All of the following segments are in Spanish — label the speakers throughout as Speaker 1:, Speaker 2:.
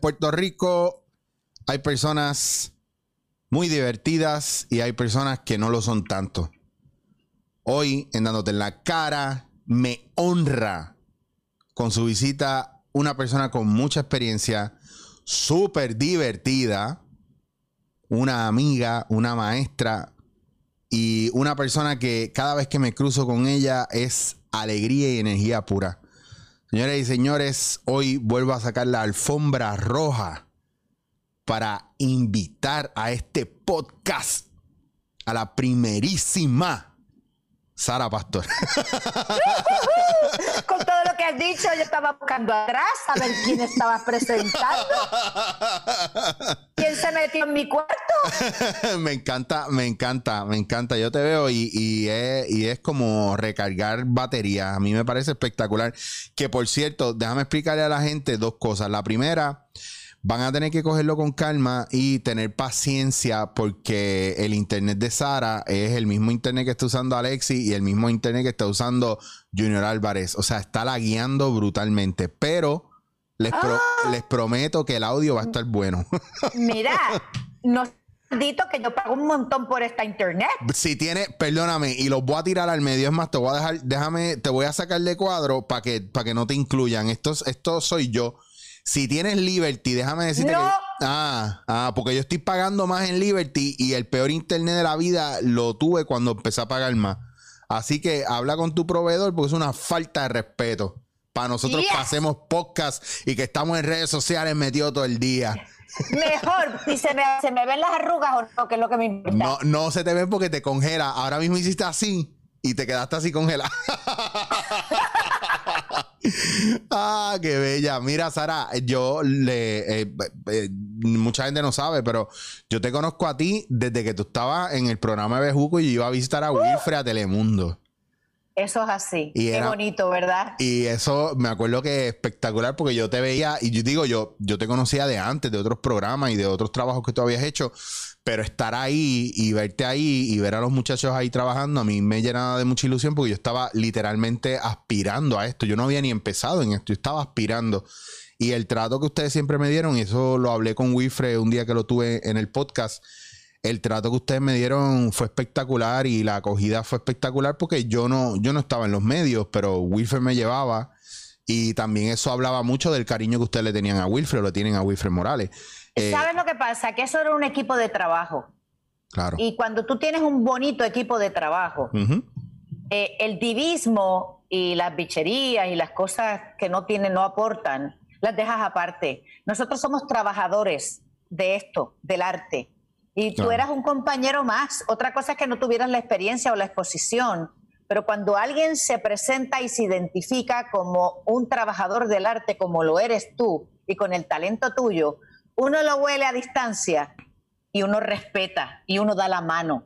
Speaker 1: Puerto Rico hay personas muy divertidas y hay personas que no lo son tanto. Hoy, en Dándote en la cara, me honra con su visita una persona con mucha experiencia, súper divertida, una amiga, una maestra y una persona que cada vez que me cruzo con ella es alegría y energía pura. Señoras y señores, hoy vuelvo a sacar la alfombra roja para invitar a este podcast a la primerísima Sara Pastor.
Speaker 2: Que has dicho, yo estaba buscando atrás a ver quién estaba presentando. ¿Quién se metió en mi cuarto?
Speaker 1: me encanta, me encanta, me encanta. Yo te veo y, y, es, y es como recargar batería. A mí me parece espectacular. Que por cierto, déjame explicarle a la gente dos cosas. La primera van a tener que cogerlo con calma y tener paciencia porque el internet de Sara es el mismo internet que está usando Alexi y el mismo internet que está usando Junior Álvarez. O sea, está lagueando brutalmente, pero les, pro-
Speaker 2: Ah.
Speaker 1: les prometo que el audio va a estar bueno.
Speaker 2: Mira, no dito que yo pago un montón por esta internet.
Speaker 1: si tiene, perdóname, y los voy a tirar al medio, es más, te voy a dejar, déjame, te voy a sacar de cuadro para que, para que no te incluyan. Esto, es- esto soy yo. Si tienes Liberty, déjame decirte
Speaker 2: No.
Speaker 1: que. Ah, ah, porque yo estoy pagando más en Liberty y el peor internet de la vida lo tuve cuando empecé a pagar más. Así que habla con tu proveedor porque es una falta de respeto. Para nosotros
Speaker 2: Yes.
Speaker 1: que hacemos podcast y que estamos en redes sociales metidos todo el día.
Speaker 2: Mejor, si se me, se me ven las arrugas o no, que es lo que me importa.
Speaker 1: No, no se te ven porque te congela. Ahora mismo hiciste así y te quedaste así congelada. ah, qué bella. Mira, Sara, yo le. eh, mucha gente no sabe, pero yo te conozco a ti desde que tú estabas en el programa de Bejuco y iba a visitar a Wilfred a Telemundo.
Speaker 2: Eso es así.
Speaker 1: Y
Speaker 2: Qué
Speaker 1: era-
Speaker 2: bonito, ¿verdad?
Speaker 1: Y eso me acuerdo que es espectacular porque yo te veía y yo digo, yo, yo te conocía de antes, de otros programas y de otros trabajos que tú habías hecho, pero estar ahí y verte ahí y ver a los muchachos ahí trabajando, a mí me llenaba de mucha ilusión porque yo estaba literalmente aspirando a esto. Yo no había ni empezado en esto, yo estaba aspirando. Y el trato que ustedes siempre me dieron, y eso lo hablé con Wilfred un día que lo tuve en el podcast, el trato que ustedes me dieron fue espectacular y la acogida fue espectacular porque yo no, yo no estaba en los medios, pero Wilfred me llevaba y también eso hablaba mucho del cariño que ustedes le tenían a Wilfred o le tienen a Wilfred Morales. Eh,
Speaker 2: ¿Sabes lo que pasa? Que eso era un equipo de trabajo.
Speaker 1: claro.
Speaker 2: Y cuando tú tienes un bonito equipo de trabajo, eh, el divismo y las bicherías y las cosas que no tienen, no aportan, las dejas aparte. Nosotros somos trabajadores de esto, del arte. Y tú eras un compañero más. Otra cosa es que no tuvieras la experiencia o la exposición. Pero cuando alguien se presenta y se identifica como un trabajador del arte, como lo eres tú, y con el talento tuyo, uno lo huele a distancia y uno respeta y uno da la mano.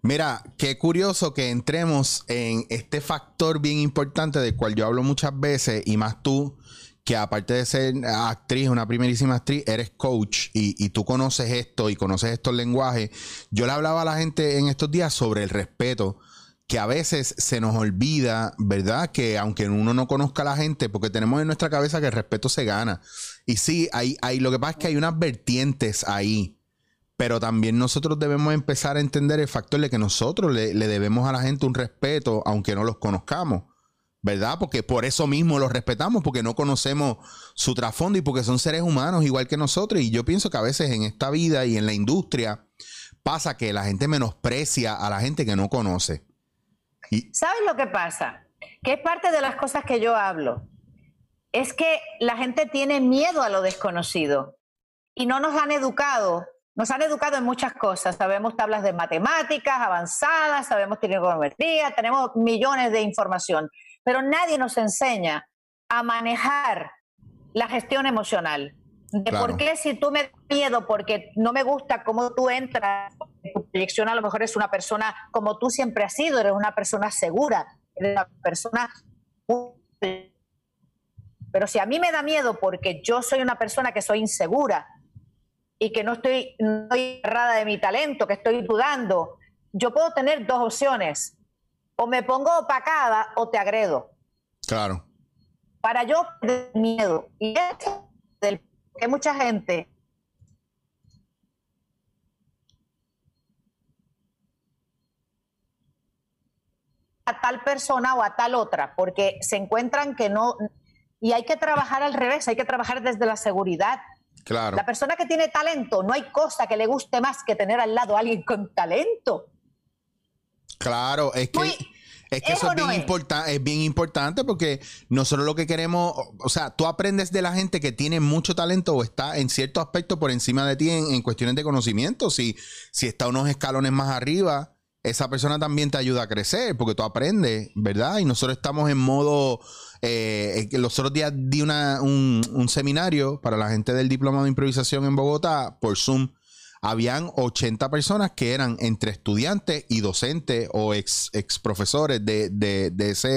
Speaker 1: Mira, qué curioso que entremos en este factor bien importante del cual yo hablo muchas veces y más tú, que aparte de ser actriz, una primerísima actriz, eres coach y, tú conoces esto y conoces estos lenguajes. Yo le hablaba a la gente en estos días sobre el respeto, que a veces se nos olvida, ¿verdad? Que aunque uno no conozca a la gente, porque tenemos en nuestra cabeza que el respeto se gana. Y sí, hay, hay, lo que pasa es que hay unas vertientes ahí. Pero también nosotros debemos empezar a entender el factor de que nosotros le, le debemos a la gente un respeto, aunque no los conozcamos. ¿Verdad? Porque por eso mismo los respetamos, porque no conocemos su trasfondo y porque son seres humanos igual que nosotros. Y yo pienso que a veces en esta vida y en la industria pasa que la gente menosprecia a la gente que no conoce. Y,
Speaker 2: ¿Sabes lo que pasa? Que es parte de las cosas que yo hablo. Es que la gente tiene miedo a lo desconocido y no nos han educado. Nos han educado en muchas cosas. Sabemos tablas de matemáticas avanzadas, sabemos trigonometría, tenemos millones de información, pero nadie nos enseña a manejar la gestión emocional. De
Speaker 1: Claro.
Speaker 2: por qué si tú me das miedo porque no me gusta cómo tú entras, tu proyección a lo mejor es una persona como tú siempre has sido, eres una persona segura, eres una persona... Pero si a mí me da miedo porque yo soy una persona que soy insegura y que no estoy, no estoy errada de mi talento, que estoy dudando, yo puedo tener dos opciones. O me pongo opacada o te agredo.
Speaker 1: Claro.
Speaker 2: Para yo perder miedo. Y es del que mucha gente a tal persona o a tal otra, porque se encuentran que no, y hay que trabajar al revés, hay que trabajar desde la seguridad.
Speaker 1: Claro.
Speaker 2: La persona que tiene talento, no hay cosa que le guste más que tener al lado a alguien con talento.
Speaker 1: Claro, es que, es que eso
Speaker 2: eso
Speaker 1: es bien,
Speaker 2: no es.
Speaker 1: importa- es bien importante porque nosotros lo que queremos, o sea, tú aprendes de la gente que tiene mucho talento o está en cierto aspecto por encima de ti en, en cuestiones de conocimiento. Si, si está unos escalones más arriba, esa persona también te ayuda a crecer porque tú aprendes, ¿verdad? Y nosotros estamos en modo... eh, los otros días di una- un, un seminario para la gente del diploma de improvisación en Bogotá por Zoom habían 80 personas que eran entre estudiantes y docentes o ex, ex profesores de, de- de ese,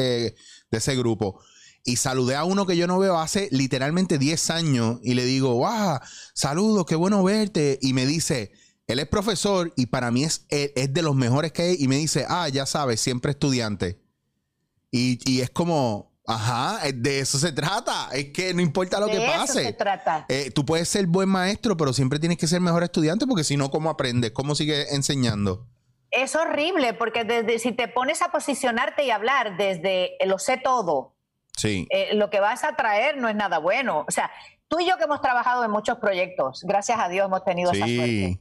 Speaker 1: de ese grupo. Y saludé a uno que yo no veo hace literalmente 10 años y le digo, wow, saludos, qué bueno verte. Y me dice, él es profesor y para mí es, es, es de los mejores que hay. Y me dice, ah, ya sabes, siempre estudiante. Y, y es como, ajá, es- de eso se trata. Es que no importa lo
Speaker 2: de
Speaker 1: que
Speaker 2: eso
Speaker 1: pase.
Speaker 2: se trata.
Speaker 1: Eh, tú puedes ser buen maestro, pero siempre tienes que ser mejor estudiante porque si no, ¿cómo aprendes? ¿Cómo sigues enseñando?
Speaker 2: Es horrible porque desde si te pones a posicionarte y hablar desde eh, lo sé todo,
Speaker 1: Sí.
Speaker 2: eh, lo que vas a traer no es nada bueno. O sea, tú y yo que hemos trabajado en muchos proyectos, gracias a Dios hemos tenido esa suerte.
Speaker 1: Sí.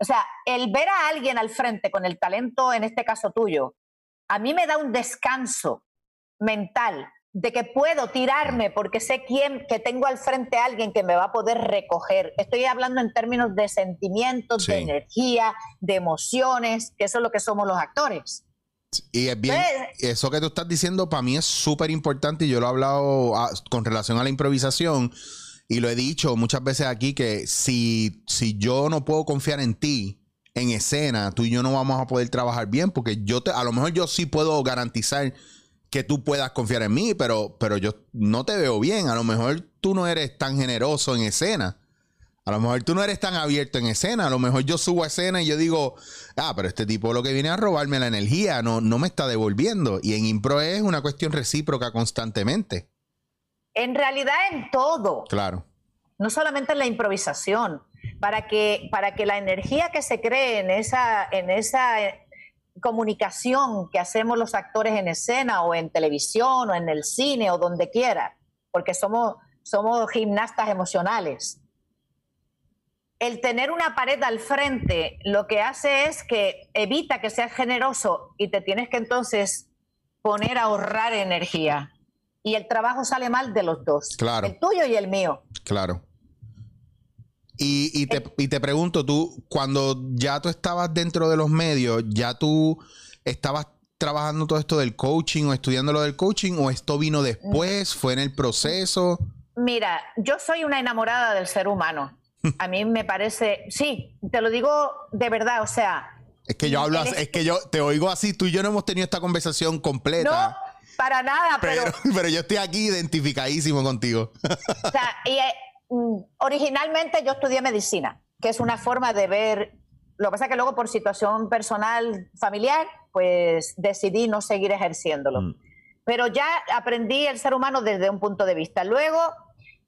Speaker 2: O sea, el ver a alguien al frente con el talento, en este caso tuyo, a mí me da un descanso mental de que puedo tirarme porque sé quién, que tengo al frente a alguien que me va a poder recoger. Estoy hablando en términos de sentimientos, de energía, de emociones, que eso es lo que somos los actores.
Speaker 1: Y es bien, eso que tú estás diciendo para mí es súper importante y yo lo he hablado ah, con relación a la improvisación y lo he dicho muchas veces aquí que si, si yo no puedo confiar en ti en escena, tú y yo no vamos a poder trabajar bien porque yo te, a lo mejor yo sí puedo garantizar que tú puedas confiar en mí, pero, pero yo no te veo bien. A lo mejor tú no eres tan generoso en escena. A lo mejor tú no eres tan abierto en escena. A lo mejor yo subo a escena y yo digo, ah, pero este tipo lo que viene a robarme la energía, no, no me está devolviendo. Y en impro es una cuestión recíproca constantemente.
Speaker 2: En realidad en todo,
Speaker 1: Claro.
Speaker 2: no solamente en la improvisación, para que, para que la energía que se cree en esa, en esa comunicación que hacemos los actores en escena o en televisión o en el cine o donde quiera, porque somos, somos gimnastas emocionales. El tener una pared al frente lo que hace es que evita que seas generoso y te tienes que entonces poner a ahorrar energía. Y el trabajo sale mal de los dos.
Speaker 1: Claro.
Speaker 2: El tuyo y el mío.
Speaker 1: Claro. Y, y te, y te pregunto, tú, cuando ya tú estabas dentro de los medios, ¿ya tú estabas trabajando todo esto del coaching o estudiando lo del coaching o esto vino después, fue en el proceso?
Speaker 2: Mira, yo soy una enamorada del ser humano. A mí me parece, sí, te lo digo de verdad, o sea,
Speaker 1: Es que yo hablo, así- es que yo te oigo así, tú y yo no hemos tenido esta conversación
Speaker 2: no
Speaker 1: completa.
Speaker 2: para nada, pero,
Speaker 1: pero, pero yo estoy aquí identificadísimo contigo.
Speaker 2: o sea, y, eh, mm, originalmente yo estudié medicina, que es una forma de ver, lo que pasa es que luego por situación personal, familiar, pues decidí no seguir ejerciéndolo.
Speaker 1: Mm.
Speaker 2: Pero ya aprendí el ser humano desde un punto de vista. Luego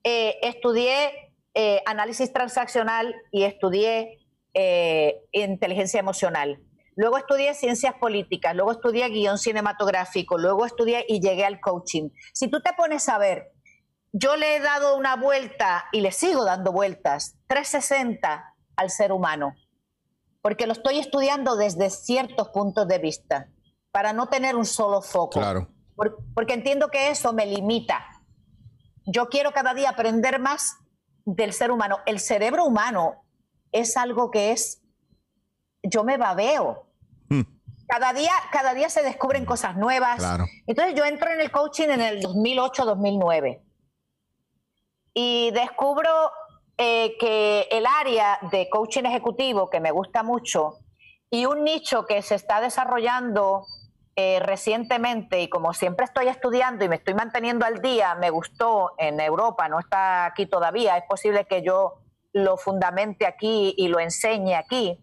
Speaker 2: eh, estudié eh, análisis transaccional y estudié eh, inteligencia emocional. Luego estudié ciencias políticas, luego estudié guion cinematográfico, luego estudié y llegué al coaching. Si tú te pones a ver, yo le he dado una vuelta y le sigo dando vueltas, 360 al ser humano, porque lo estoy estudiando desde ciertos puntos de vista, para no tener un solo foco.
Speaker 1: Claro.
Speaker 2: Por- porque entiendo que eso me limita. Yo quiero cada día aprender más del ser humano. El cerebro humano es algo que es, yo me babeo.
Speaker 1: Mm.
Speaker 2: Cada día, cada día se descubren cosas nuevas.
Speaker 1: Claro.
Speaker 2: Entonces yo entro en el coaching en el 2008-2009 y descubro eh, que el área de coaching ejecutivo, que me gusta mucho, y un nicho que se está desarrollando eh, recientemente, y como siempre estoy estudiando y me estoy manteniendo al día, me gustó en Europa, no está aquí todavía, es posible que yo lo fundamente aquí y lo enseñe aquí,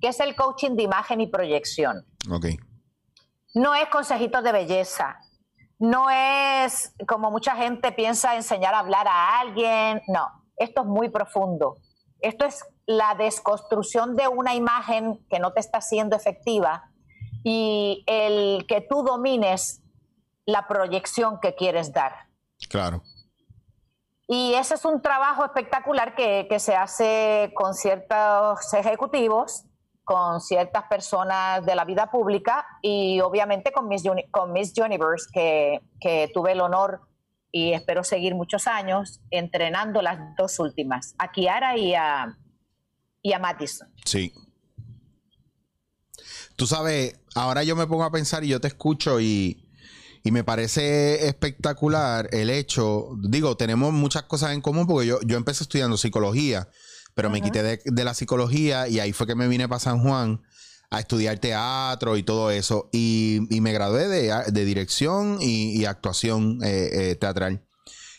Speaker 2: que es el coaching de imagen y proyección
Speaker 1: Ok.
Speaker 2: no es consejitos de belleza, no es como mucha gente piensa enseñar a hablar a alguien, no, esto es muy profundo. Esto es la desconstrucción de una imagen que no te está siendo efectiva y el que tú domines la proyección que quieres dar.
Speaker 1: Claro.
Speaker 2: Y ese es un trabajo espectacular que, que se hace con ciertos ejecutivos con ciertas personas de la vida pública y obviamente con Miss, con Miss Universe, que, que, tuve el honor y espero seguir muchos años entrenando las dos últimas, a Kiara y a, y a Madison.
Speaker 1: Sí. Tú sabes, ahora yo me pongo a pensar y yo te escucho y, y me parece espectacular el hecho, digo, tenemos muchas cosas en común porque yo, yo empecé estudiando psicología pero me quité de, la psicología y ahí fue que me vine para San Juan a estudiar teatro y todo eso. Y, me gradué de, dirección y, actuación eh, eh, teatral.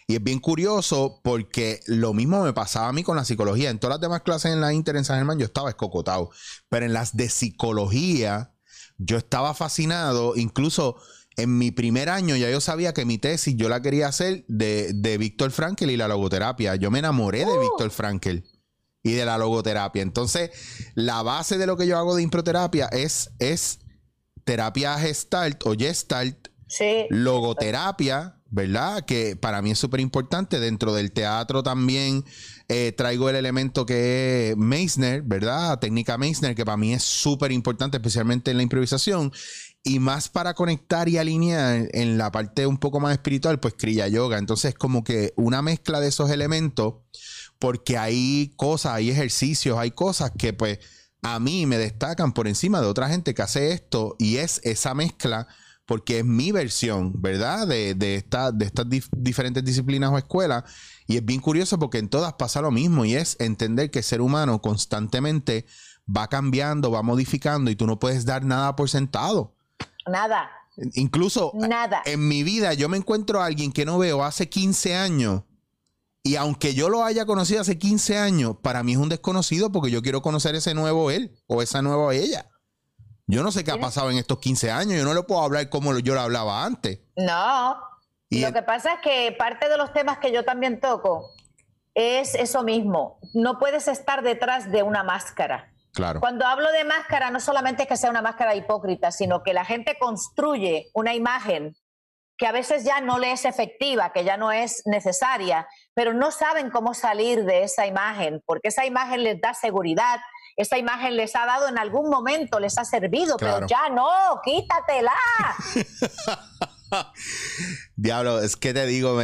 Speaker 1: Y es bien curioso porque lo mismo me pasaba a mí con la psicología. En todas las demás clases en la Inter en San Germán yo estaba escocotado. Pero en las de psicología yo estaba fascinado. Incluso en mi primer año ya yo sabía que mi tesis yo la quería hacer de, de Víctor Frankel y la logoterapia. Yo me enamoré de ¡Uh! Víctor Frankel y de la logoterapia. Entonces, la base de lo que yo hago de improterapia es, es terapia gestalt o gestalt, logoterapia, ¿verdad? Que para mí es súper importante. Dentro del teatro también eh, traigo el elemento que es Meissner, ¿verdad? Técnica Meissner, que para mí es súper importante, especialmente en la improvisación. Y más para conectar y alinear en la parte un poco más espiritual, pues Kriya Yoga. Entonces, como que una mezcla de esos elementos porque hay cosas, hay ejercicios, hay cosas que pues a mí me destacan por encima de otra gente que hace esto y es esa mezcla porque es mi versión, ¿verdad? De, de, esta, de estas diferentes disciplinas o escuelas. Y es bien curioso porque en todas pasa lo mismo y es entender que el ser humano constantemente va cambiando, va modificando y tú no puedes dar nada por sentado.
Speaker 2: Nada.
Speaker 1: Incluso
Speaker 2: nada.
Speaker 1: en mi vida yo me encuentro a alguien que no veo hace 15 años y aunque yo lo haya conocido hace 15 años, para mí es un desconocido porque yo quiero conocer ese nuevo él o esa nueva ella. Yo no sé qué ha pasado en estos 15 años. Yo no le puedo hablar como yo le hablaba antes.
Speaker 2: No. Y lo que pasa es que parte de los temas que yo también toco es eso mismo. No puedes estar detrás de una máscara.
Speaker 1: Claro.
Speaker 2: Cuando hablo de máscara, no solamente es que sea una máscara hipócrita, sino que la gente construye una imagen que a veces ya no le es efectiva, que ya no es necesaria, pero no saben cómo salir de esa imagen, porque esa imagen les da seguridad, esa imagen les ha dado en algún momento, les ha servido, pero ya no, quítatela.
Speaker 1: Diablo, es que te digo,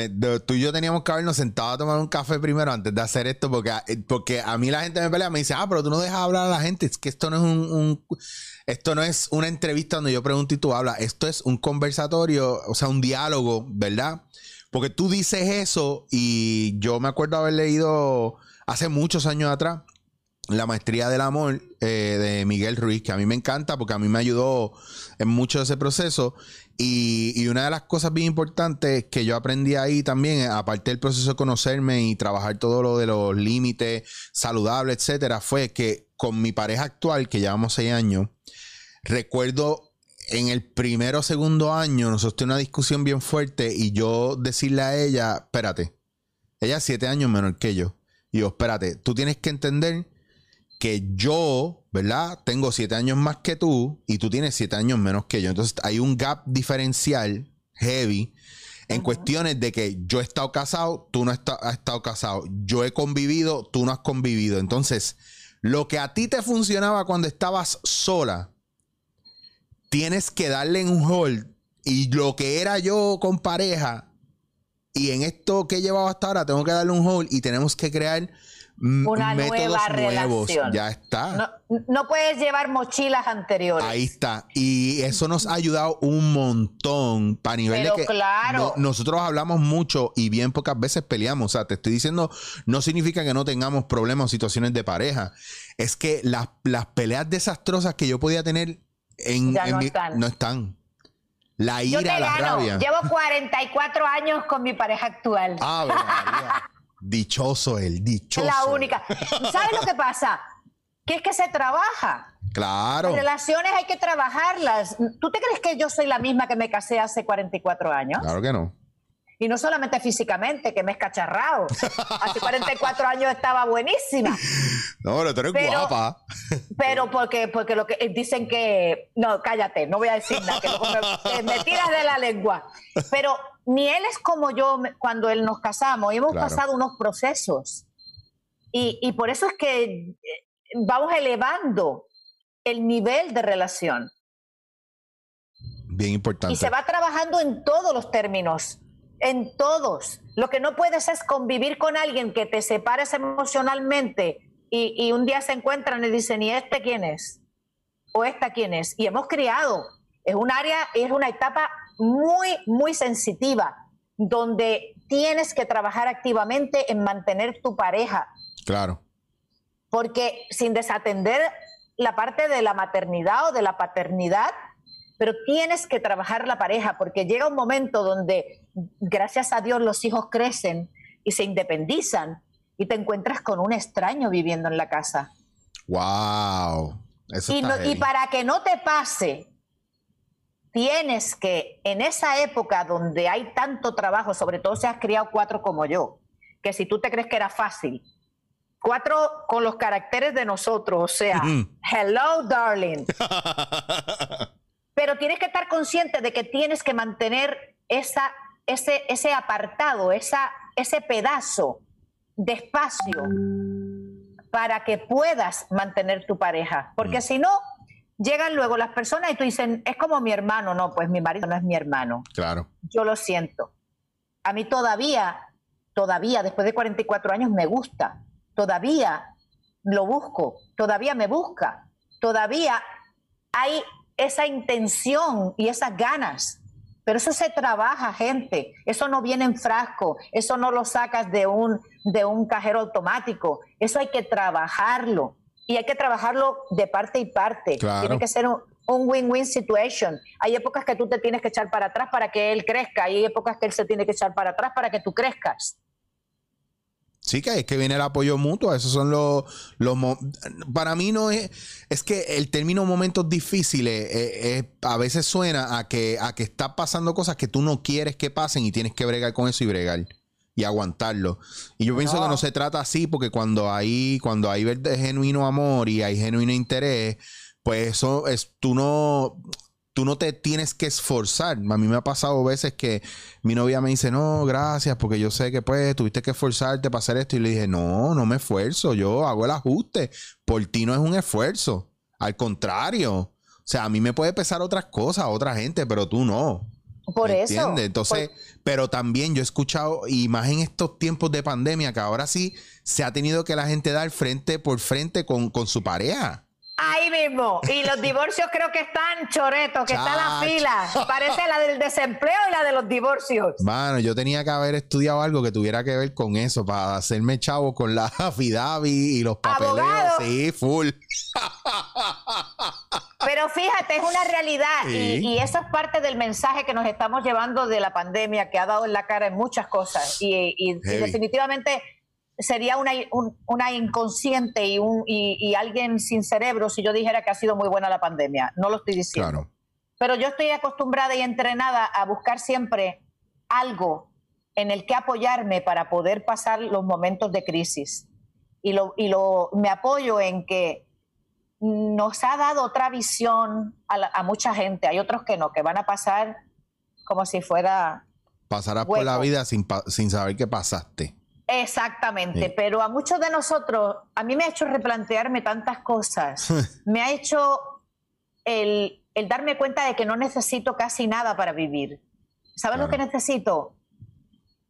Speaker 1: tú y yo teníamos que habernos sentado a tomar un café primero antes de hacer esto, porque, eh, porque a mí la gente me pelea, me dice, ah, pero tú no dejas hablar a la gente, es que esto no es un, esto no es una entrevista donde yo pregunto y tú hablas, esto es un conversatorio, o sea, un diálogo, ¿verdad? Porque tú dices eso y yo me acuerdo haber leído hace muchos años atrás la maestría del amor eh, de Miguel Ruiz, que a mí me encanta porque a mí me ayudó en mucho ese proceso. Y, una de las cosas bien importantes que yo aprendí ahí también, aparte del proceso de conocerme y trabajar todo lo de los límites saludables, etcétera, fue que con mi pareja actual, que llevamos seis años, recuerdo en el primero o segundo año, nosotros tuvimos una discusión bien fuerte y yo decirle a ella, espérate, ella es siete años menor que yo. Y yo, espérate, tú tienes que entender que yo, ¿verdad? Tengo siete años más que tú y tú tienes siete años menos que yo. Entonces hay un gap diferencial heavy en cuestiones de que yo he estado casado, tú no has estado casado. Yo he convivido, tú no has convivido. Entonces, lo que a ti te funcionaba cuando estabas sola, tienes que darle un hold. Y lo que era yo con pareja, y en esto que he llevado hasta ahora, tengo que darle un hold y tenemos que crear
Speaker 2: una nueva relación.
Speaker 1: Ya está.
Speaker 2: No, puedes llevar mochilas anteriores.
Speaker 1: Ahí está. Y eso nos ha ayudado un montón para nivel de que
Speaker 2: claro.
Speaker 1: nosotros hablamos mucho y bien pocas veces peleamos. O sea, te estoy diciendo, no significa que no tengamos problemas o situaciones de pareja. Es que las, peleas desastrosas que yo podía tener en,
Speaker 2: no, están.
Speaker 1: no están. La ira, la rabia.
Speaker 2: Llevo 44 años con mi pareja actual.
Speaker 1: Ah, Dichoso él, dichoso.
Speaker 2: La única. ¿Sabes lo que pasa? Que es que se trabaja.
Speaker 1: Claro.
Speaker 2: Las relaciones hay que trabajarlas. ¿Tú te crees que yo soy la misma que me casé hace 44 años?
Speaker 1: Claro que no.
Speaker 2: Y no solamente físicamente, que me he escacharrado. Hace 44 años estaba buenísima.
Speaker 1: No, pero tú eres
Speaker 2: Pero-
Speaker 1: guapa.
Speaker 2: Pero porque, porque lo que eh, dicen que. No, cállate, no voy a decir nada, que luego me, tiras de la lengua. Pero ni él es como yo cuando él nos casamos. Hemos
Speaker 1: Claro.
Speaker 2: pasado unos procesos. Y, y por eso es que eh, vamos elevando el nivel de relación.
Speaker 1: Bien importante.
Speaker 2: Y se va trabajando en todos los términos, en todos. Lo que no puedes es convivir con alguien que te separes emocionalmente y, y un día se encuentran y dicen, ¿y este quién es? ¿O esta quién es? Y hemos criado. Es un área, es una etapa muy, muy sensitiva, donde tienes que trabajar activamente en mantener tu pareja,
Speaker 1: Claro.
Speaker 2: porque sin desatender la parte de la maternidad o de la paternidad, pero tienes que trabajar la pareja, porque llega un momento donde, gracias a Dios, los hijos crecen y se independizan y te encuentras con un extraño viviendo en la casa.
Speaker 1: Wow. Eso
Speaker 2: Y, no- y para que no te pase, tienes que, en esa época donde hay tanto trabajo, sobre todo si has criado cuatro como yo, que si tú te crees que era fácil, cuatro con los caracteres de nosotros, o sea, hello darling, pero tienes que estar consciente de que tienes que mantener esa, ese, ese apartado, esa, ese pedazo de espacio para que puedas mantener tu pareja. Porque
Speaker 1: Mm.
Speaker 2: si no, llegan luego las personas y tú dicen, es como mi hermano. No, pues mi marido no es mi hermano.
Speaker 1: Claro.
Speaker 2: Yo lo siento. A mí todavía, todavía, después de 44 años, me gusta. Todavía lo busco. Todavía me busca. Todavía hay esa intención y esas ganas. Pero eso se trabaja, gente. Eso no viene en frasco. Eso no lo sacas de un, de un cajero automático. Eso hay que trabajarlo. Y hay que trabajarlo de parte y parte.
Speaker 1: Claro.
Speaker 2: Tiene que ser un, un win-win situation. Hay épocas que tú te tienes que echar para atrás para que él crezca. Hay épocas que él se tiene que echar para atrás para que tú crezcas.
Speaker 1: Sí, que es que viene el apoyo mutuo. Esos son los, los para mí no es, es que el término momentos difíciles eh, eh, a veces suena a que, a que está pasando cosas que tú no quieres que pasen y tienes que bregar con eso y bregar y aguantarlo. Y yo pienso
Speaker 2: No.
Speaker 1: que no se trata así porque cuando hay, cuando hay genuino amor y hay genuino interés, pues eso es, tú no, tú no te tienes que esforzar. A mí me ha pasado veces que mi novia me dice, no, gracias, porque yo sé que pues tuviste que esforzarte para hacer esto. Y le dije, no, no me esfuerzo, yo hago el ajuste. Por ti no es un esfuerzo. Al contrario. O sea, a mí me puede pesar otras cosas, otra gente, pero tú no.
Speaker 2: Por
Speaker 1: ¿Me
Speaker 2: eso.
Speaker 1: entiendes? Entonces, pero también yo he escuchado, y más en estos tiempos de pandemia, que ahora sí se ha tenido que la gente dar frente por frente con, con su pareja.
Speaker 2: Ahí mismo. Y los divorcios creo que están choretos, que está la
Speaker 1: Chacho.
Speaker 2: fila. Parece la del desempleo y la de los divorcios.
Speaker 1: Mano, yo tenía que haber estudiado algo que tuviera que ver con eso, para hacerme chavo con la Fidavi y los papeleos.
Speaker 2: Abogado.
Speaker 1: Sí, full.
Speaker 2: Pero fíjate, es una realidad
Speaker 1: Sí.
Speaker 2: y, y eso es parte del mensaje que nos estamos llevando de la pandemia que ha dado en la cara en muchas cosas y, y- y definitivamente sería una, un- una inconsciente y, un, y, y alguien sin cerebro si yo dijera que ha sido muy buena la pandemia. No lo estoy diciendo.
Speaker 1: Claro.
Speaker 2: Pero yo estoy acostumbrada y entrenada a buscar siempre algo en el que apoyarme para poder pasar los momentos de crisis. Y, lo, y lo, me apoyo en que nos ha dado otra visión a, la- a mucha gente. Hay otros que no, que van a pasar como si fuera
Speaker 1: Pasarás por la
Speaker 2: Hueco.
Speaker 1: vida sin, sin saber qué pasaste.
Speaker 2: Exactamente,
Speaker 1: Sí.
Speaker 2: pero a muchos de nosotros, a mí me ha hecho replantearme tantas cosas. me ha hecho el, el darme cuenta de que no necesito casi nada para vivir. ¿Sabes lo que necesito?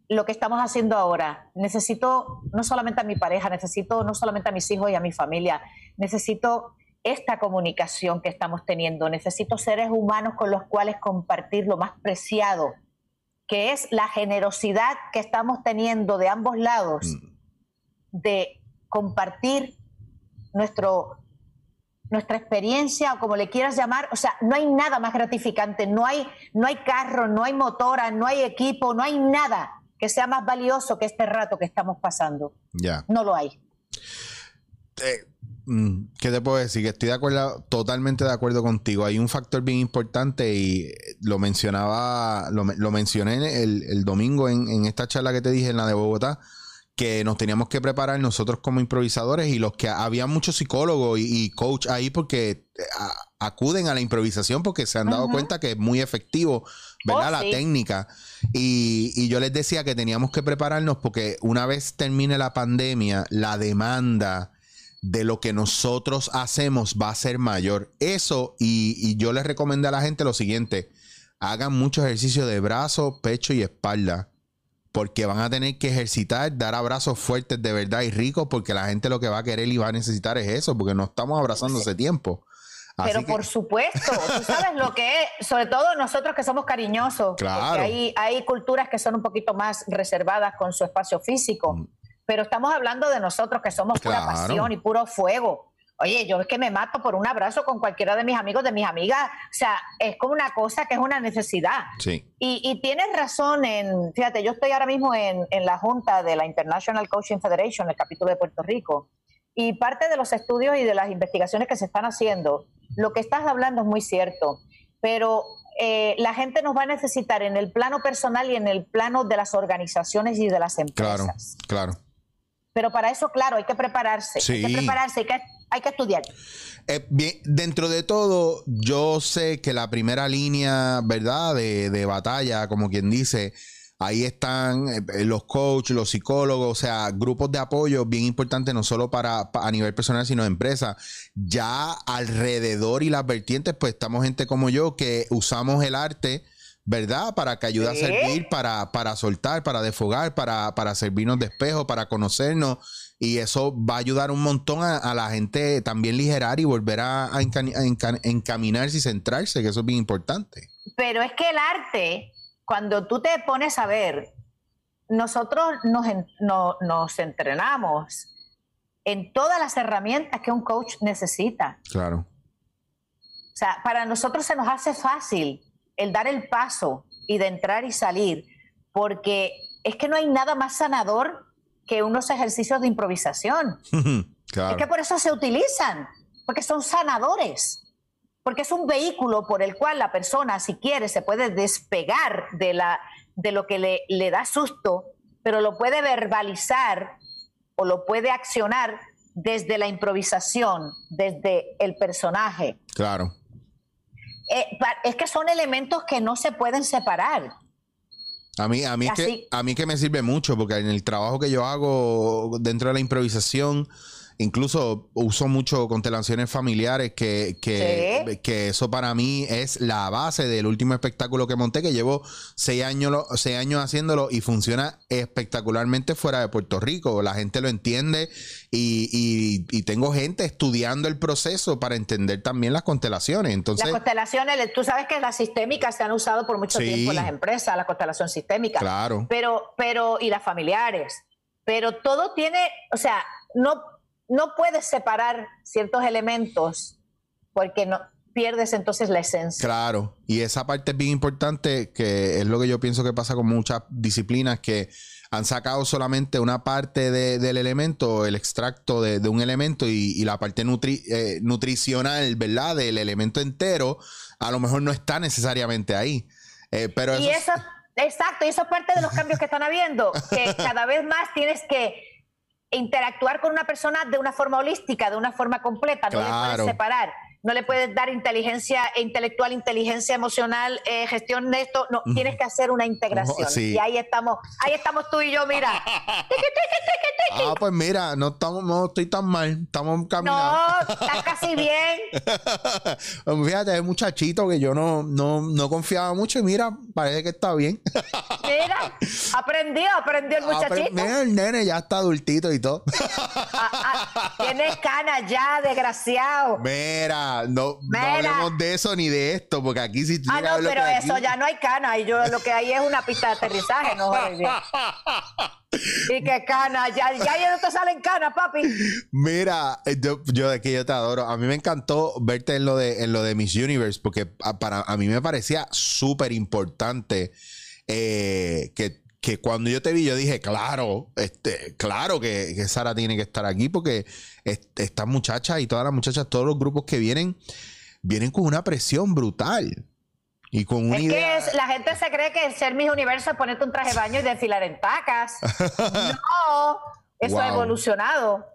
Speaker 2: Lo que estamos haciendo ahora. Necesito no solamente a mi pareja, necesito no solamente a mis hijos y a mi familia, necesito esta comunicación que estamos teniendo, necesito seres humanos con los cuales compartir lo más preciado, que es la generosidad que estamos teniendo de ambos lados
Speaker 1: Mm.
Speaker 2: de compartir nuestro, nuestra experiencia o como le quieras llamar. O sea, no hay nada más gratificante, no hay, no hay carro, no hay motora, no hay equipo, no hay nada que sea más valioso que este rato que estamos pasando.
Speaker 1: Ya.
Speaker 2: No lo hay.
Speaker 1: Eh, mm, ¿qué te puedo decir? Que estoy de acuerdo, totalmente de acuerdo contigo. Hay un factor bien importante y lo mencionaba, lo, lo mencioné el, el domingo en, en esta charla que te dije en la de Bogotá que nos teníamos que preparar nosotros como improvisadores y los que había muchos psicólogos y, y coach ahí porque eh, a- acuden a la improvisación porque se han dado cuenta que es muy efectivo, ¿verdad?
Speaker 2: Oh,
Speaker 1: la
Speaker 2: sí.
Speaker 1: técnica. Y, y yo les decía que teníamos que prepararnos porque una vez termine la pandemia, la demanda de lo que nosotros hacemos va a ser mayor. Eso, y, y yo les recomendé a la gente lo siguiente, hagan mucho ejercicio de brazo, pecho y espalda porque van a tener que ejercitar, dar abrazos fuertes de verdad y ricos, porque la gente lo que va a querer y va a necesitar es eso, porque no estamos abrazando hace tiempo. Así
Speaker 2: Pero
Speaker 1: que-
Speaker 2: por supuesto, tú sabes lo que es, sobre todo nosotros que somos cariñosos,
Speaker 1: Claro.
Speaker 2: porque hay, hay culturas que son un poquito más reservadas con su espacio físico,
Speaker 1: Mm.
Speaker 2: Pero estamos hablando de nosotros que somos pura
Speaker 1: Claro.
Speaker 2: pasión y puro fuego. Oye, yo es que me mato por un abrazo con cualquiera de mis amigos, de mis amigas, o sea, es como una cosa que es una necesidad.
Speaker 1: Sí,
Speaker 2: Y, y tienes razón en, fíjate, yo estoy ahora mismo en, en la junta de la International Coaching Federation, el capítulo de Puerto Rico, y parte de los estudios y de las investigaciones que se están haciendo, lo que estás hablando es muy cierto, pero eh, la gente nos va a necesitar en el plano personal y en el plano de las organizaciones y de las
Speaker 1: claro,
Speaker 2: empresas.
Speaker 1: claro.
Speaker 2: Pero para eso, claro, hay que prepararse, hay que prepararse, hay que, hay que estudiar.
Speaker 1: Eh, bien, dentro de todo, yo sé que la primera línea, ¿verdad? De, de batalla, como quien dice, ahí están eh, los coaches, los psicólogos, o sea, grupos de apoyo bien importantes, no solo para, pa- a nivel personal, sino de empresa. Ya alrededor y las vertientes, pues estamos gente como yo que usamos el arte. ¿Verdad? Para que ayude a
Speaker 2: Sí.
Speaker 1: servir, para, para soltar, para desfogar, para, para servirnos de espejo, para conocernos. Y eso va a ayudar un montón a, a la gente también ligerar y volver a, a enca- a enca- encaminarse y centrarse, que eso es bien importante.
Speaker 2: Pero es que el arte, cuando tú te pones a ver, nosotros nos, en- no- nos entrenamos en todas las herramientas que un coach necesita.
Speaker 1: Claro.
Speaker 2: O sea, para nosotros se nos hace fácil el dar el paso y de entrar y salir, porque es que no hay nada más sanador que unos ejercicios de improvisación.
Speaker 1: claro.
Speaker 2: Es que por eso se utilizan, porque son sanadores, porque es un vehículo por el cual la persona, si quiere, se puede despegar de, la, de lo que le, le da susto, pero lo puede verbalizar o lo puede accionar desde la improvisación, desde el personaje.
Speaker 1: Claro.
Speaker 2: Eh, es que son elementos que no se pueden separar.
Speaker 1: A mí, a mí que, a mí que me sirve mucho, porque en el trabajo que yo hago dentro de la improvisación, incluso uso mucho constelaciones familiares, que, que,
Speaker 2: Sí.
Speaker 1: que eso para mí es la base del último espectáculo que monté, que llevo seis años, lo- seis años haciéndolo y funciona espectacularmente fuera de Puerto Rico. La gente lo entiende y, y- y tengo gente estudiando el proceso para entender también las constelaciones. Entonces,
Speaker 2: las constelaciones, tú sabes que las sistémicas se han usado por mucho
Speaker 1: Sí.
Speaker 2: tiempo en las empresas, la constelación sistémica.
Speaker 1: claro.
Speaker 2: pero, pero, y las familiares. Pero todo tiene, o sea, no, no puedes separar ciertos elementos porque no pierdes entonces la esencia.
Speaker 1: Claro, y esa parte es bien importante, que es lo que yo pienso que pasa con muchas disciplinas que han sacado solamente una parte de- del elemento, el extracto de, de un elemento y, y la parte nutri- eh, nutricional, ¿verdad? Del elemento entero, a lo mejor no está necesariamente ahí. Eh, pero
Speaker 2: Y
Speaker 1: eso,
Speaker 2: eso, exacto, y eso es parte de los cambios que están habiendo, que cada vez más tienes que interactuar con una persona de una forma holística, de una forma completa, no le puedes separar, no le puedes dar inteligencia intelectual, inteligencia emocional, eh, gestión de esto, no, tienes que hacer una integración.
Speaker 1: Sí.
Speaker 2: Y ahí estamos, ahí estamos tú y yo, mira.
Speaker 1: ah, pues mira, no, estamos, no estoy tan mal, estamos caminando.
Speaker 2: No, estás casi bien.
Speaker 1: Fíjate, es muchachito que yo no, no, no confiaba mucho y mira, parece que está bien.
Speaker 2: Mira, aprendió, aprendió el muchachito.
Speaker 1: mira, el nene ya está adultito y todo.
Speaker 2: Ah, ah, tienes canas ya, desgraciado.
Speaker 1: Mira, no, no
Speaker 2: Mira.
Speaker 1: hablemos de eso ni de esto, porque aquí si tú
Speaker 2: Ah, no, pero eso
Speaker 1: aquí-
Speaker 2: ya no hay cana. Y yo lo que hay es una pista de aterrizaje, no joder. Y que cana, ya, ya, ya no te salen canas, papi.
Speaker 1: Mira, eh, yo, yo de que yo te adoro. A mí me encantó verte en lo de, en lo de Miss Universe, porque a, para, a mí me parecía súper importante eh, que, que cuando yo te vi, yo dije, claro, este, claro que, que Sara tiene que estar aquí porque est- estas muchachas y todas las muchachas, todos los grupos que vienen, vienen con una presión brutal. Y con una
Speaker 2: Es
Speaker 1: idea.
Speaker 2: que es- la gente se cree que ser Miss Universo es ponerte un traje de baño y desfilar en tacas. no, eso ha evolucionado.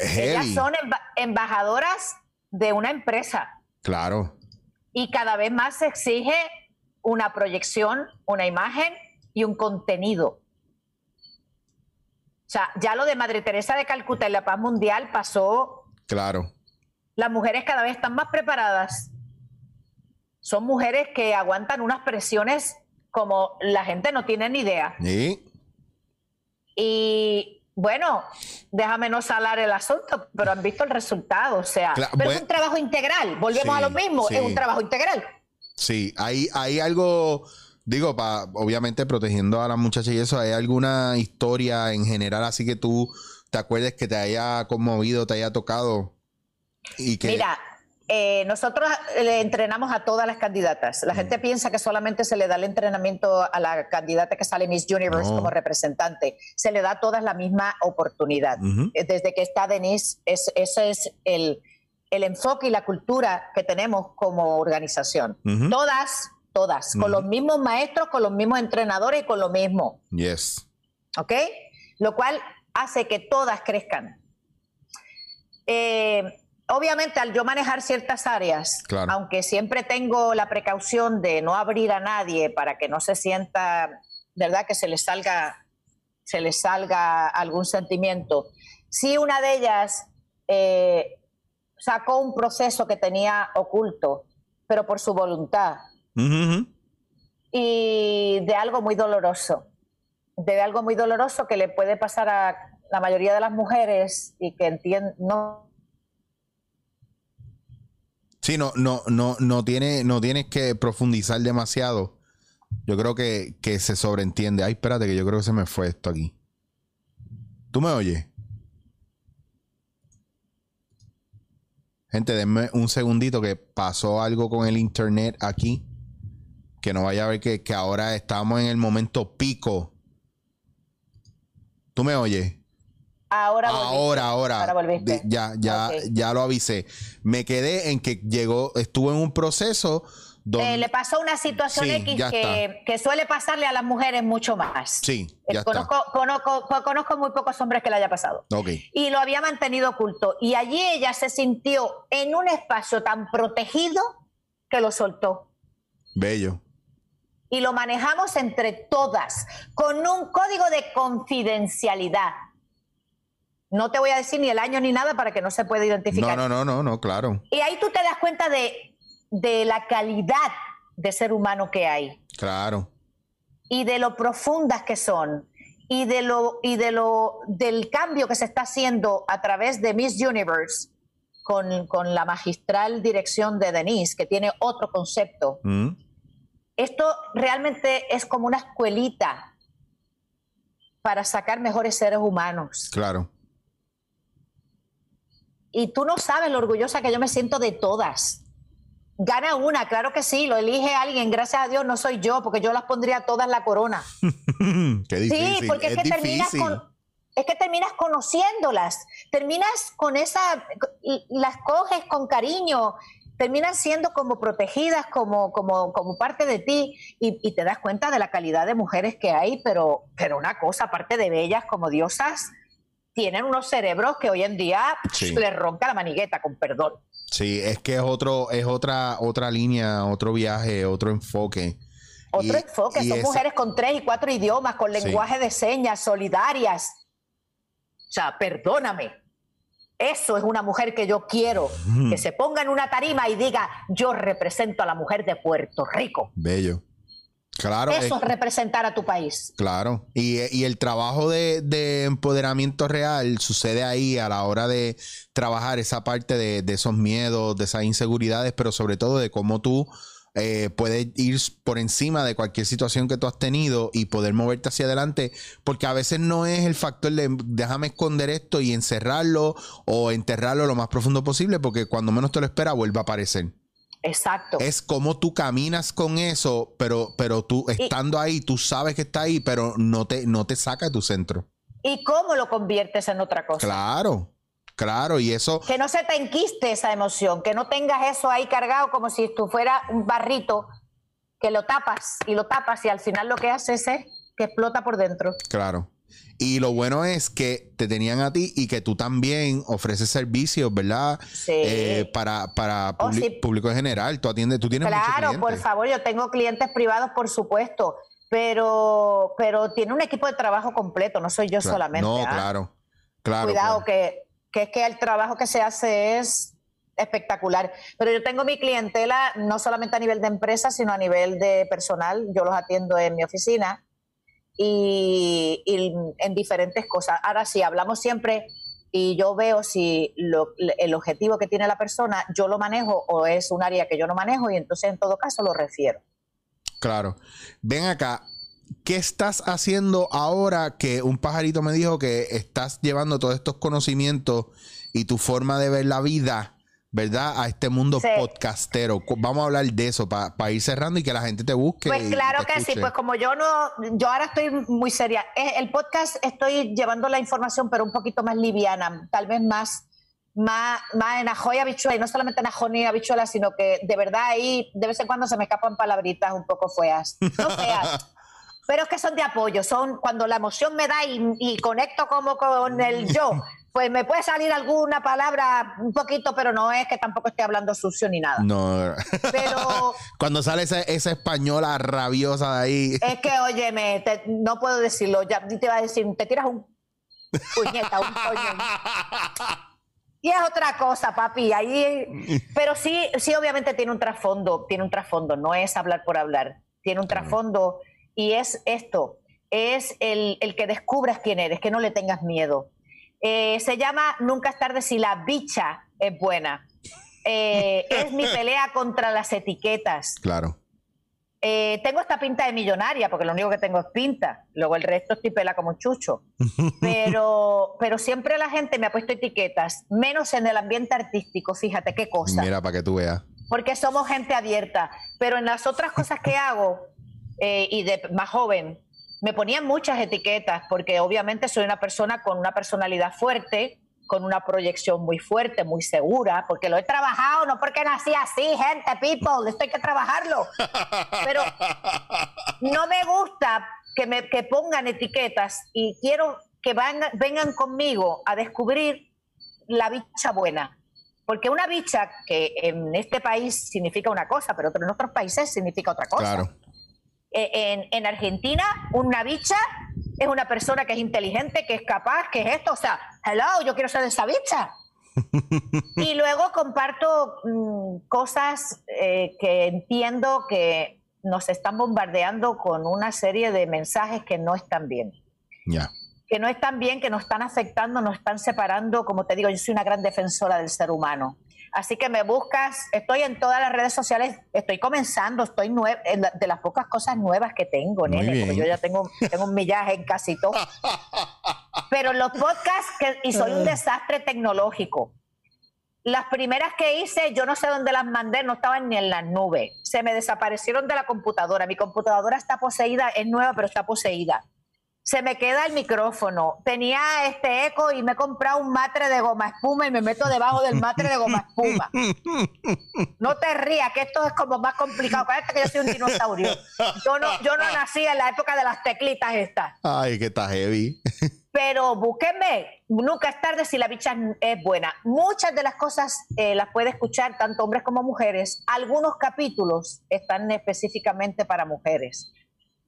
Speaker 2: Ellas son emba- embajadoras de una empresa
Speaker 1: Claro.
Speaker 2: y cada vez más se exige una proyección, una imagen y un contenido. O sea, ya lo de Madre Teresa de Calcuta y la paz mundial pasó
Speaker 1: Claro.
Speaker 2: las mujeres cada vez están más preparadas. Son mujeres que aguantan unas presiones como la gente no tiene ni idea.
Speaker 1: Sí.
Speaker 2: Y bueno, déjame no salar el asunto, pero han visto el resultado. O sea, pero es un trabajo integral. Volvemos
Speaker 1: Sí,
Speaker 2: a lo mismo,
Speaker 1: sí.
Speaker 2: es un trabajo integral.
Speaker 1: Sí, hay, hay algo, digo, pa, obviamente protegiendo a las muchachas y eso, ¿hay alguna historia en general así que tú te acuerdes que te haya conmovido, te haya tocado? Y que,
Speaker 2: Mira, eh, nosotros le entrenamos a todas las candidatas. La gente piensa que solamente se le da el entrenamiento a la candidata que sale Miss Universe
Speaker 1: No.
Speaker 2: como representante. Se le da a todas la misma oportunidad. Eh, Desde que está Denise, es- ese es el, el enfoque y la cultura que tenemos como organización. Todas, todas, con los mismos maestros, con los mismos entrenadores y con lo mismo.
Speaker 1: Yes.
Speaker 2: ¿ok? Lo cual hace que todas crezcan. Eh, obviamente, al yo manejar ciertas áreas,
Speaker 1: Claro.
Speaker 2: aunque siempre tengo la precaución de no abrir a nadie para que no se sienta, ¿verdad? Que se le salga, se le salga algún sentimiento. Sí, una de ellas eh, sacó un proceso que tenía oculto, pero por su voluntad
Speaker 1: Ujú.
Speaker 2: y de algo muy doloroso, de algo muy doloroso que le puede pasar a la mayoría de las mujeres y que entienden, no,
Speaker 1: Sí, no, no, no, no, tiene, no tienes que profundizar demasiado. Yo creo que, que se sobreentiende. Ay, espérate, que yo creo que se me fue esto aquí. ¿Tú me oyes? Gente, denme un segundito que pasó algo con el internet aquí. Que no vaya a ver que, que ahora estamos en el momento pico. ¿Tú me oyes?
Speaker 2: ahora.
Speaker 1: Ahora, ahora.
Speaker 2: Ahora
Speaker 1: Ya, ya, ya lo avisé. Me quedé en que llegó, estuve en un proceso donde.
Speaker 2: Eh, le pasó una situación
Speaker 1: Sí,
Speaker 2: X que, que suele pasarle a las mujeres mucho más.
Speaker 1: Sí,
Speaker 2: Eh, conozco, conozco, conozco muy pocos hombres que le haya pasado.
Speaker 1: está. Ok.
Speaker 2: Y lo había mantenido oculto. Y allí ella se sintió en un espacio tan protegido que lo soltó.
Speaker 1: Bello.
Speaker 2: Y lo manejamos entre todas con un código de confidencialidad. No te voy a decir ni el año ni nada para que no se pueda
Speaker 1: No,
Speaker 2: identificar.
Speaker 1: no, no, no, no, claro.
Speaker 2: Y ahí tú te das cuenta de, de la calidad de ser humano que hay
Speaker 1: Claro.
Speaker 2: y de lo profundas que son y de lo y de lo del cambio que se está haciendo a través de Miss Universe con, con la magistral dirección de Denise, que tiene otro concepto.
Speaker 1: Mm,
Speaker 2: Esto realmente es como una escuelita para sacar mejores seres humanos.
Speaker 1: claro.
Speaker 2: Y tú no sabes lo orgullosa que yo me siento de todas. Gana una, claro que sí, lo elige alguien, gracias a Dios no soy yo, porque yo las pondría todas la corona.
Speaker 1: Qué difícil.
Speaker 2: sí, porque es,
Speaker 1: es
Speaker 2: que terminas con, es que terminas conociéndolas, terminas con esa, las coges con cariño, terminan siendo como protegidas, como, como, como parte de ti, y, y te das cuenta de la calidad de mujeres que hay, pero, pero una cosa, aparte de bellas como diosas, tienen unos cerebros que hoy en día
Speaker 1: Sí.
Speaker 2: les ronca la manigueta, con perdón.
Speaker 1: Sí, es que es otro, es otra, otra línea, otro viaje, otro enfoque.
Speaker 2: Otro
Speaker 1: Y-
Speaker 2: enfoque,
Speaker 1: y
Speaker 2: son
Speaker 1: esa-
Speaker 2: mujeres con tres y cuatro idiomas, con
Speaker 1: Sí.
Speaker 2: lenguaje de señas, solidarias. O sea, perdóname. Eso es una mujer que yo quiero,
Speaker 1: Mm.
Speaker 2: que se ponga en una tarima y diga, yo represento a la mujer de Puerto Rico.
Speaker 1: Bello. Claro. es-
Speaker 2: Eso es representar a tu país.
Speaker 1: Claro, y, y el trabajo de, de empoderamiento real sucede ahí a la hora de trabajar esa parte de, de esos miedos, de esas inseguridades, pero sobre todo de cómo tú eh, puedes ir por encima de cualquier situación que tú has tenido y poder moverte hacia adelante, porque a veces no es el factor de déjame esconder esto y encerrarlo o enterrarlo lo más profundo posible, porque cuando menos te lo espera vuelve a aparecer.
Speaker 2: Exacto.
Speaker 1: Es como tú caminas con eso, pero, pero tú estando ahí, tú sabes que está ahí, pero no te, no te saca de tu centro.
Speaker 2: ¿Y cómo lo conviertes en otra cosa?
Speaker 1: Claro, claro, y eso...
Speaker 2: Que no se te enquiste esa emoción, que no tengas eso ahí cargado como si tú fuera un barrito que lo tapas y lo tapas y al final lo que haces es que explota por dentro.
Speaker 1: Claro. Y lo bueno es que te tenían a ti y que tú también ofreces servicios, ¿verdad?
Speaker 2: Sí.
Speaker 1: Eh, para para
Speaker 2: Oh, sí.
Speaker 1: público en general. Tú atiendes, tú tienes
Speaker 2: Claro, por favor, yo tengo clientes privados, por supuesto, pero, pero tiene un equipo de trabajo completo, no soy yo
Speaker 1: Claro.
Speaker 2: solamente.
Speaker 1: No,
Speaker 2: ¿ah?
Speaker 1: claro. Claro.
Speaker 2: Cuidado,
Speaker 1: claro.
Speaker 2: que, que es que el trabajo que se hace es espectacular. Pero yo tengo mi clientela no solamente a nivel de empresa, sino a nivel de personal. Yo los atiendo en mi oficina y, en diferentes cosas. Ahora sí, hablamos siempre y yo veo si el objetivo que tiene la persona yo lo manejo o es un área que yo no manejo y entonces en todo caso lo refiero.
Speaker 1: Claro. Ven acá. ¿Qué estás haciendo ahora que un pajarito me dijo que estás llevando todos estos conocimientos y tu forma de ver la vida, ¿verdad? A este mundo
Speaker 2: Sí.
Speaker 1: podcastero. Vamos a hablar de eso para ir cerrando y que la gente te busque.
Speaker 2: Pues claro que sí, pues como yo no, yo ahora estoy muy seria. Eh, El podcast estoy llevando la información, pero un poquito más liviana, tal vez más, más, más en ajo y habichuela, y no solamente en ajo ni habichuela, sino que de verdad ahí de vez en cuando se me escapan palabritas un poco feas. No feas. Pero es que son de apoyo, son cuando la emoción me da y, y conecto como con el yo, pues me puede salir alguna palabra un poquito, pero no es que tampoco esté hablando sucio ni nada.
Speaker 1: No.
Speaker 2: Pero
Speaker 1: Cuando sale esa, esa española rabiosa de ahí.
Speaker 2: Es que, óyeme, te- no puedo decirlo. Ya te iba a decir, te tiras un puñeta, un coño. Y es otra cosa, papi. Ahí, pero sí, sí, obviamente tiene un trasfondo, tiene un trasfondo. No es hablar por hablar. Tiene un trasfondo y es esto. Es el, el que descubras quién eres, que no le tengas miedo. Eh, se llama Nunca es tarde si la bicha es buena. Eh, es mi pelea contra las etiquetas.
Speaker 1: Claro.
Speaker 2: Eh, tengo esta pinta de millonaria, porque lo único que tengo es pinta. Luego el resto estoy pela como un chucho. Pero, pero siempre la gente me ha puesto etiquetas, menos en el ambiente artístico, fíjate qué cosa.
Speaker 1: Mira, para que tú veas.
Speaker 2: Porque somos gente abierta. Pero en las otras cosas que hago, eh, y de más joven, me ponían muchas etiquetas, porque obviamente soy una persona con una personalidad fuerte, con una proyección muy fuerte, muy segura, porque lo he trabajado, no porque nací así, gente, people, esto hay que trabajarlo. Pero no me gusta que me que pongan etiquetas y quiero que vengan, vengan conmigo a descubrir la bicha buena. Porque una bicha que en este país significa una cosa, pero en otros países significa otra cosa.
Speaker 1: Claro.
Speaker 2: Eh, en, en Argentina, una bicha es una persona que es inteligente, que es capaz, que es esto. O sea, hello, yo quiero ser esa bicha. y luego comparto mm, cosas eh, que entiendo que nos están bombardeando con una serie de mensajes que no están bien.
Speaker 1: Ya.
Speaker 2: Que no están bien, que nos están afectando, nos están separando. Como te digo, yo soy una gran defensora del ser humano. Así que me buscas, estoy en todas las redes sociales, estoy comenzando, estoy nue- en la- de las pocas cosas nuevas que tengo,
Speaker 1: Muy
Speaker 2: nene, porque yo ya tengo, tengo un millaje en casi todo. Pero los podcasts, que, y soy un desastre tecnológico. Las primeras que hice, yo no sé dónde las mandé, no estaban ni en las nubes. Se me desaparecieron de la computadora. Mi computadora está poseída, es nueva, pero está poseída. Se me queda el micrófono. Tenía este eco y me he comprado un matre de goma espuma y me meto debajo del matre de goma espuma. No te rías, que esto es como más complicado. Acuérdate que yo soy un dinosaurio. Yo no, yo no nací en la época de las teclitas estas.
Speaker 1: Ay, que está heavy.
Speaker 2: Pero búsquenme, nunca es tarde si la bicha es buena. Muchas de las cosas eh, las puede escuchar tanto hombres como mujeres. Algunos capítulos están específicamente para mujeres,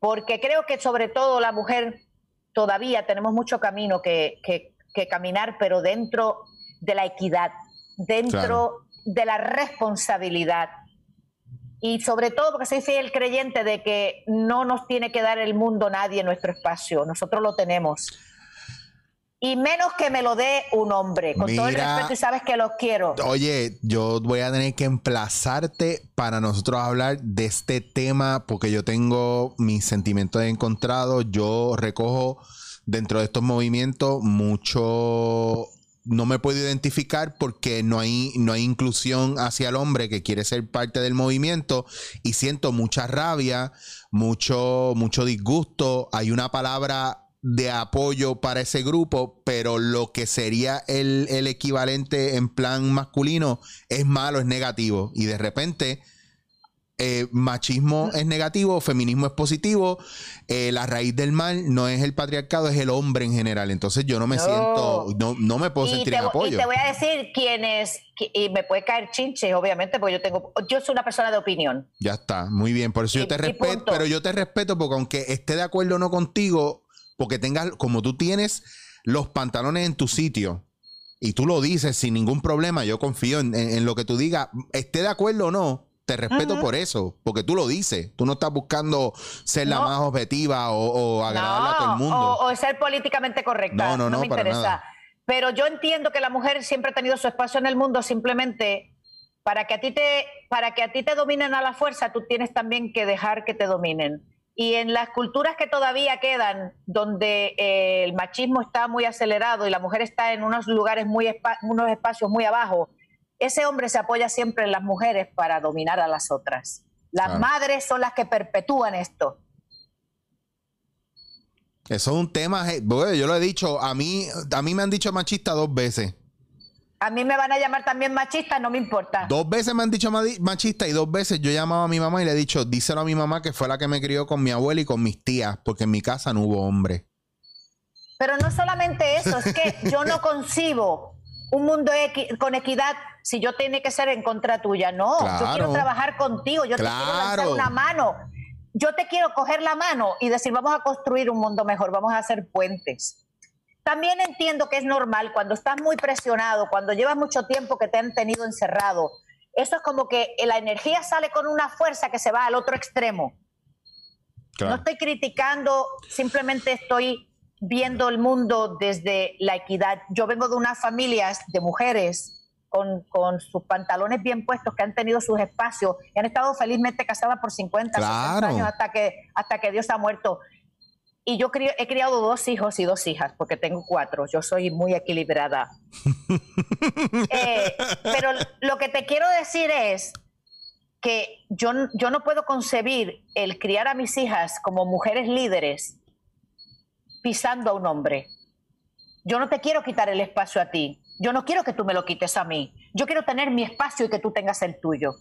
Speaker 2: porque creo que sobre todo la mujer todavía tenemos mucho camino que, que- que caminar, pero dentro de la equidad, dentro
Speaker 1: Claro.
Speaker 2: de la responsabilidad. Y sobre todo porque soy fiel creyente de que no nos tiene que dar el mundo nadie nuestro espacio, nosotros lo tenemos. Y menos que me lo dé un hombre, con todo el
Speaker 1: Mira.
Speaker 2: respeto y sabes que los quiero.
Speaker 1: Oye, yo voy a tener que emplazarte para nosotros hablar de este tema porque yo tengo mis sentimientos encontrados. Yo recojo dentro de estos movimientos mucho no me puedo identificar porque no hay, no hay inclusión hacia el hombre que quiere ser parte del movimiento y siento mucha rabia, mucho, mucho disgusto. Hay una palabra de apoyo para ese grupo, pero lo que sería el, el equivalente en plan masculino es malo, es negativo. Y de repente eh, machismo es negativo, feminismo es positivo, eh, la raíz del mal no es el patriarcado, es el hombre en general. Entonces yo no me siento, no, no me puedo sentir en apoyo.
Speaker 2: Y te voy a decir quiénes, y me puede caer chinche, obviamente, porque yo tengo, yo soy una persona de opinión.
Speaker 1: Ya está, muy bien, por eso yo te respeto, pero yo te respeto porque aunque esté de acuerdo o no contigo, porque tengas, como tú tienes los pantalones en tu sitio, y tú lo dices sin ningún problema, yo confío en, en lo que tú digas, esté de acuerdo o no, te respeto por eso, porque tú lo dices. Tú no estás buscando ser la más objetiva o, agradarle a todo el mundo.
Speaker 2: O, ser políticamente correcta. No, no, no, me interesa. Pero yo entiendo que la mujer siempre ha tenido su espacio en el mundo, simplemente para que a ti te, para que a ti te dominen a la fuerza, tú tienes también que dejar que te dominen. Y en las culturas que todavía quedan, donde eh, el machismo está muy acelerado y la mujer está en unos lugares muy, unos espacios muy abajo, ese hombre se apoya siempre en las mujeres para dominar a las otras. Las madres son las que perpetúan esto.
Speaker 1: Eso es un tema, yo lo he dicho, a mí, a mí me han dicho machista dos veces.
Speaker 2: A mí me van a llamar también machista, no me importa.
Speaker 1: Dos veces me han dicho machista y dos veces yo he llamado a mi mamá y le he dicho, díselo a mi mamá que fue la que me crió con mi abuela y con mis tías, porque en mi casa no hubo hombre.
Speaker 2: Pero no solamente eso, es que yo no concibo un mundo con equidad si yo tiene que ser en contra tuya. No, yo quiero trabajar contigo, yo te quiero lanzar una mano. Yo te quiero coger la mano y decir, vamos a construir un mundo mejor, vamos a hacer puentes. También entiendo que es normal cuando estás muy presionado, cuando llevas mucho tiempo que te han tenido encerrado. Eso es como que la energía sale con una fuerza que se va al otro extremo. No estoy criticando, simplemente estoy viendo el mundo desde la equidad. Yo vengo de unas familias de mujeres con, sus pantalones bien puestos, que han tenido sus espacios, y han estado felizmente casadas por 50, años hasta que, hasta que Dios ha muerto. Y yo he criado dos hijos y dos hijas, porque tengo cuatro. Yo soy muy equilibrada. Eh, pero lo que te quiero decir es que yo, yo no puedo concebir el criar a mis hijas como mujeres líderes pisando a un hombre. Yo no te quiero quitar el espacio a ti. Yo no quiero que tú me lo quites a mí. Yo quiero tener mi espacio y que tú tengas el tuyo.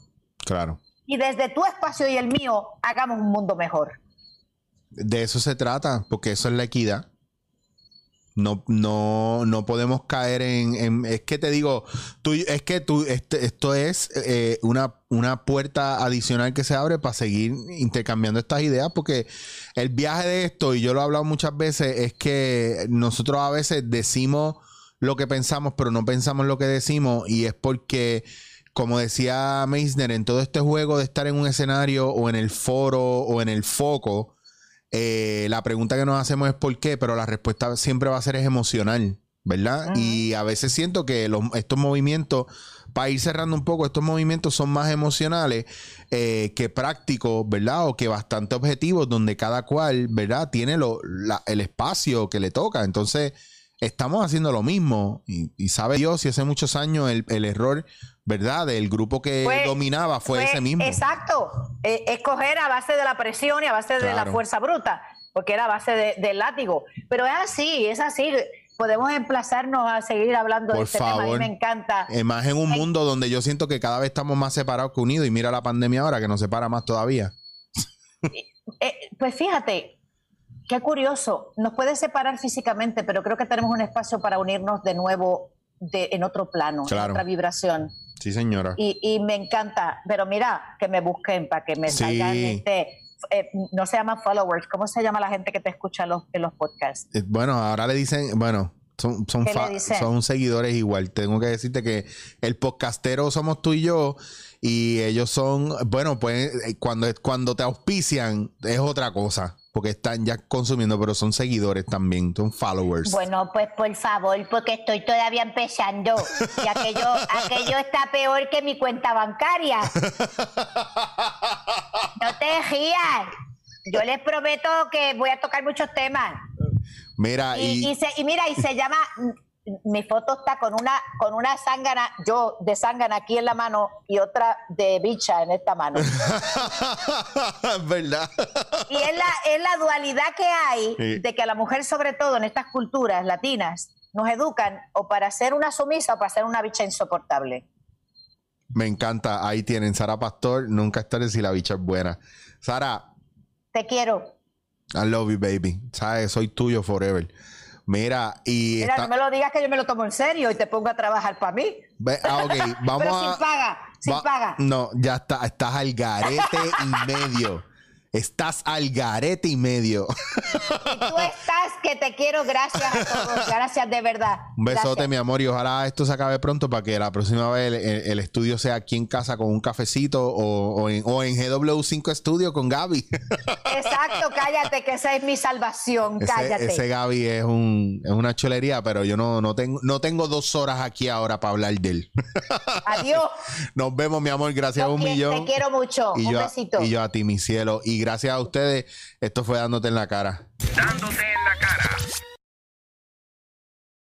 Speaker 1: Claro.
Speaker 2: Y desde tu espacio y el mío, hagamos un mundo mejor.
Speaker 1: De eso se trata, porque eso es la equidad. No, no, no podemos caer en, Es que te digo, tú, es que tú, este, esto es eh, una, una puerta adicional que se abre para seguir intercambiando estas ideas, porque el viaje de esto, y yo lo he hablado muchas veces, es que nosotros a veces decimos lo que pensamos, pero no pensamos lo que decimos, y es porque como decía Meisner, en todo este juego de estar en un escenario o en el foro o en el foco, eh, la pregunta que nos hacemos es por qué, pero la respuesta siempre va a ser es emocional, ¿verdad? Y a veces siento que estos movimientos, para ir cerrando un poco, estos movimientos son más emocionales eh, que prácticos, ¿verdad? O que bastante objetivos, donde cada cual, ¿verdad? Tiene el espacio que le toca. Entonces, estamos haciendo lo mismo. Y, sabe Dios si hace muchos años el, el error ¿verdad? El grupo que dominaba fue, ese mismo.
Speaker 2: Exacto. Eh, escoger a base de la presión y a base de la fuerza bruta, porque era a base del látigo. Pero es así, es así. Podemos emplazarnos a seguir hablando de este tema. A mí me encanta.
Speaker 1: Más en un mundo donde yo siento que cada vez estamos más separados que unidos y mira la pandemia ahora que nos separa más todavía.
Speaker 2: Eh, pues fíjate, qué curioso. Nos puede separar físicamente, pero creo que tenemos un espacio para unirnos de nuevo de, en otro plano, en otra vibración.
Speaker 1: Sí, señora.
Speaker 2: Y, me encanta, pero mira, que me busquen para que me salgan este, eh, no se llama followers, ¿cómo se llama la gente que te escucha en los, en los podcasts?
Speaker 1: Eh, bueno, ahora le dicen, bueno, son, son, son seguidores igual. Tengo que decirte que el podcastero somos tú y yo y ellos son, bueno, pues eh, cuando, cuando te auspician es otra cosa porque están ya consumiendo, pero son seguidores también, son followers.
Speaker 2: Bueno, pues por favor, porque estoy todavía empezando y aquello, aquello está peor que mi cuenta bancaria. No te rías. Yo les prometo que voy a tocar muchos temas.
Speaker 1: Mira,
Speaker 2: y, y, mira, y se llama mi foto está con una, con una zángana, yo de zángana aquí en la mano y otra de bicha en esta mano.
Speaker 1: ¿Verdad?
Speaker 2: Y es la, es la dualidad que hay
Speaker 1: Sí.
Speaker 2: de que a la mujer, sobre todo en estas culturas latinas, nos educan o para ser una sumisa o para ser una bicha insoportable.
Speaker 1: Me encanta. Ahí tienen Sara Pastor. Nunca estaré si la bicha es buena. Sara,
Speaker 2: Te quiero.
Speaker 1: I love you, baby. Sabes, soy tuyo forever. Mira, y
Speaker 2: Mira,
Speaker 1: está-
Speaker 2: no me lo digas que yo me lo tomo en serio y te pongo a trabajar para mí.
Speaker 1: Ah, ok, vamos
Speaker 2: Pero
Speaker 1: a.
Speaker 2: sin paga, sin
Speaker 1: va-
Speaker 2: paga.
Speaker 1: No, ya está, estás al garete y medio. Estás al garete y medio.
Speaker 2: Y tú estás que te quiero, gracias a todos, gracias de verdad.
Speaker 1: Un besote,
Speaker 2: Gracias.
Speaker 1: mi amor, y ojalá esto se acabe pronto para que la próxima vez el, el- el estudio sea aquí en casa con un cafecito o, o en, o en GW5 Studio con Gaby.
Speaker 2: Exacto, cállate, que esa es mi salvación,
Speaker 1: ese,
Speaker 2: cállate.
Speaker 1: ese Gaby es, un, es una chulería, pero yo no, no, tengo, no tengo dos horas aquí ahora para hablar de él.
Speaker 2: Adiós.
Speaker 1: Nos vemos, mi amor, gracias a un millón.
Speaker 2: Te quiero mucho.
Speaker 1: y
Speaker 2: un
Speaker 1: yo,
Speaker 2: besito.
Speaker 1: y yo a ti, mi cielo. Y y gracias a ustedes, esto fue dándote en la cara.
Speaker 3: Dándote en la cara.